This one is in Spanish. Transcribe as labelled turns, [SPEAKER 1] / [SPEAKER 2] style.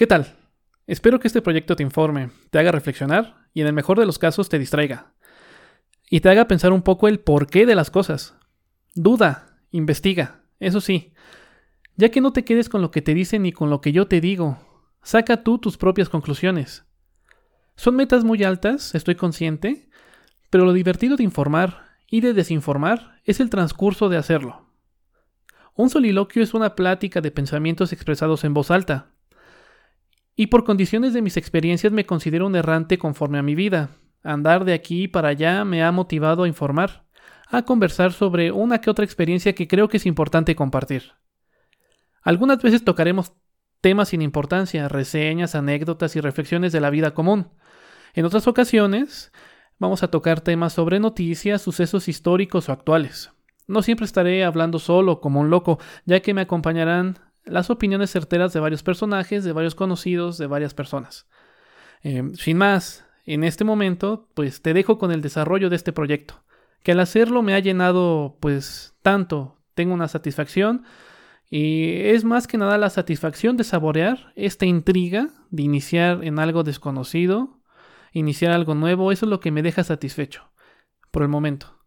[SPEAKER 1] ¿Qué tal? Espero que este proyecto te informe, te haga reflexionar y en el mejor de los casos te distraiga. Y te haga pensar un poco el porqué de las cosas. Duda, investiga, eso sí. Ya que no te quedes con lo que te dicen ni con lo que yo te digo. Saca tú tus propias conclusiones. Son metas muy altas, estoy consciente, pero lo divertido de informar y de desinformar es el transcurso de hacerlo. Un soliloquio es una plática de pensamientos expresados en voz alta. Y por condiciones de mis experiencias me considero un errante conforme a mi vida. Andar de aquí para allá me ha motivado a informar, a conversar sobre una que otra experiencia que creo que es importante compartir. Algunas veces tocaremos temas sin importancia, reseñas, anécdotas y reflexiones de la vida común. En otras ocasiones vamos a tocar temas sobre noticias, sucesos históricos o actuales. No siempre estaré hablando solo como un loco, ya que me acompañarán las opiniones certeras de varios personajes, de varios conocidos, de varias personas. Em, sin más, en este momento, pues te dejo con el desarrollo de este proyecto, que al hacerlo me ha llenado pues tanto, tengo una satisfacción y es más que nada la satisfacción de saborear esta intriga de iniciar en algo desconocido, iniciar algo nuevo, eso es lo que me deja satisfecho por el momento.